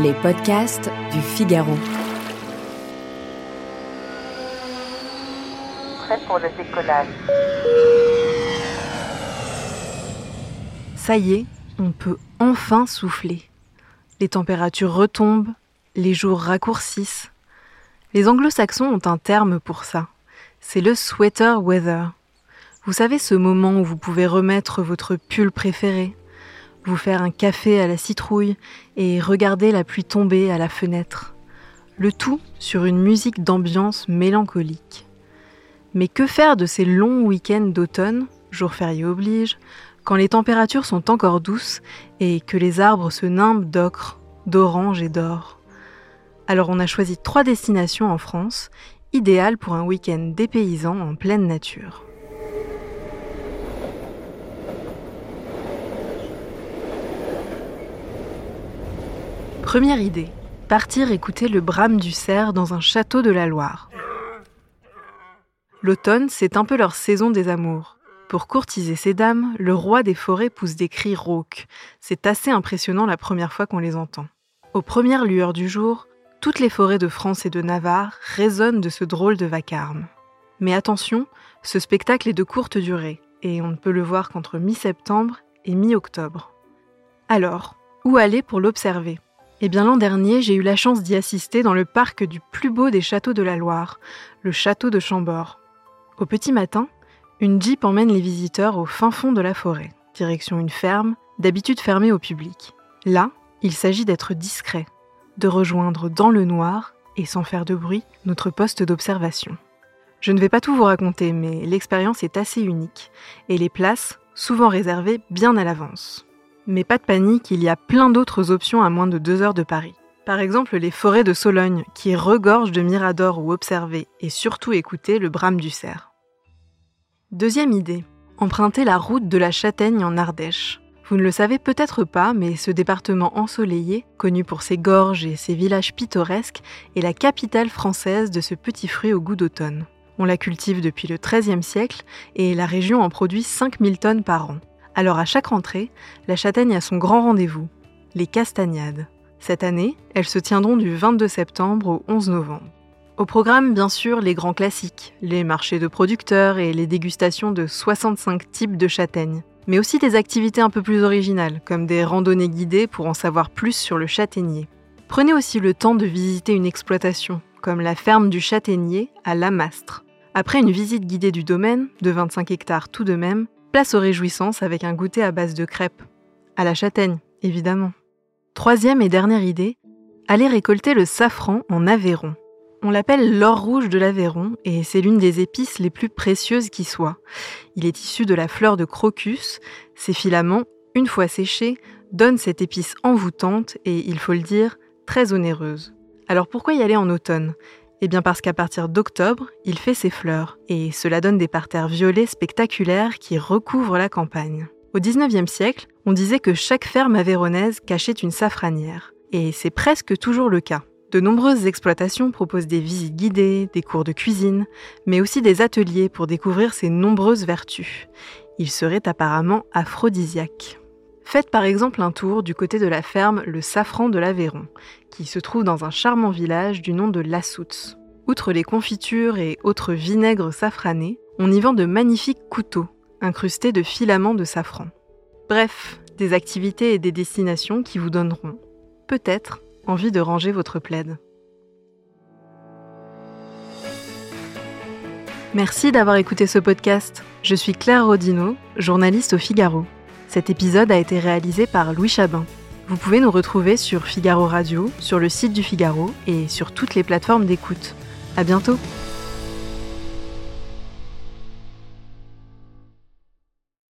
Les podcasts du Figaro. Prêt pour le décollage. Ça y est, on peut enfin souffler. Les températures retombent, les jours raccourcissent. Les anglo-saxons ont un terme pour ça. C'est le sweater weather. Vous savez ce moment où vous pouvez remettre votre pull préféré, vous faire un café à la citrouille et regarder la pluie tomber à la fenêtre. Le tout sur une musique d'ambiance mélancolique. Mais que faire de ces longs week-ends d'automne, jour férié oblige, quand les températures sont encore douces et que les arbres se nimbent d'ocre, d'orange et d'or? Alors on a choisi trois destinations en France, idéales pour un week-end dépaysant en pleine nature. Première idée, partir écouter le brame du cerf dans un château de la Loire. L'automne, c'est un peu leur saison des amours. Pour courtiser ces dames, le roi des forêts pousse des cris rauques. C'est assez impressionnant la première fois qu'on les entend. Aux premières lueurs du jour, toutes les forêts de France et de Navarre résonnent de ce drôle de vacarme. Mais attention, ce spectacle est de courte durée, et on ne peut le voir qu'entre mi-septembre et mi-octobre. Alors, où aller pour l'observer? Eh bien l'an dernier, j'ai eu la chance d'y assister dans le parc du plus beau des châteaux de la Loire, le château de Chambord. Au petit matin, une jeep emmène les visiteurs au fin fond de la forêt, direction une ferme, d'habitude fermée au public. Là, il s'agit d'être discret, de rejoindre dans le noir, et sans faire de bruit, notre poste d'observation. Je ne vais pas tout vous raconter, mais l'expérience est assez unique, et les places, souvent réservées bien à l'avance. Mais pas de panique, il y a plein d'autres options à moins de deux heures de Paris. Par exemple, les forêts de Sologne, qui regorgent de miradors où observer et surtout écouter le brame du cerf. Deuxième idée, emprunter la route de la Châtaigne en Ardèche. Vous ne le savez peut-être pas, mais ce département ensoleillé, connu pour ses gorges et ses villages pittoresques, est la capitale française de ce petit fruit au goût d'automne. On la cultive depuis le XIIIe siècle et la région en produit 5000 tonnes par an. Alors à chaque rentrée, la châtaigne a son grand rendez-vous, les castagnades. Cette année, elles se tiendront du 22 septembre au 11 novembre. Au programme, bien sûr, les grands classiques, les marchés de producteurs et les dégustations de 65 types de châtaignes, mais aussi des activités un peu plus originales, comme des randonnées guidées pour en savoir plus sur le châtaignier. Prenez aussi le temps de visiter une exploitation, comme la ferme du châtaignier à Lamastre. Après une visite guidée du domaine, de 25 hectares tout de même, Place aux réjouissances avec un goûter à base de crêpes. À la châtaigne, évidemment. Troisième et dernière idée, aller récolter le safran en Aveyron. On l'appelle l'or rouge de l'Aveyron et c'est l'une des épices les plus précieuses qui soit. Il est issu de la fleur de crocus. Ses filaments, une fois séchés, donnent cette épice envoûtante et, il faut le dire, très onéreuse. Alors pourquoi y aller en automne? Eh bien parce qu'à partir d'octobre, il fait ses fleurs, et cela donne des parterres violets spectaculaires qui recouvrent la campagne. Au XIXe siècle, on disait que chaque ferme avéronaise cachait une safranière, et c'est presque toujours le cas. De nombreuses exploitations proposent des visites guidées, des cours de cuisine, mais aussi des ateliers pour découvrir ses nombreuses vertus. Il serait apparemment aphrodisiaque. Faites par exemple un tour du côté de la ferme Le Safran de l'Aveyron, qui se trouve dans un charmant village du nom de Lassoutz. Outre les confitures et autres vinaigres safranés, on y vend de magnifiques couteaux, incrustés de filaments de safran. Bref, des activités et des destinations qui vous donneront, peut-être, envie de ranger votre plaide. Merci d'avoir écouté ce podcast. Je suis Claire Rodino, journaliste au Figaro. Cet épisode a été réalisé par Louis Chabin. Vous pouvez nous retrouver sur Figaro Radio, sur le site du Figaro et sur toutes les plateformes d'écoute. À bientôt!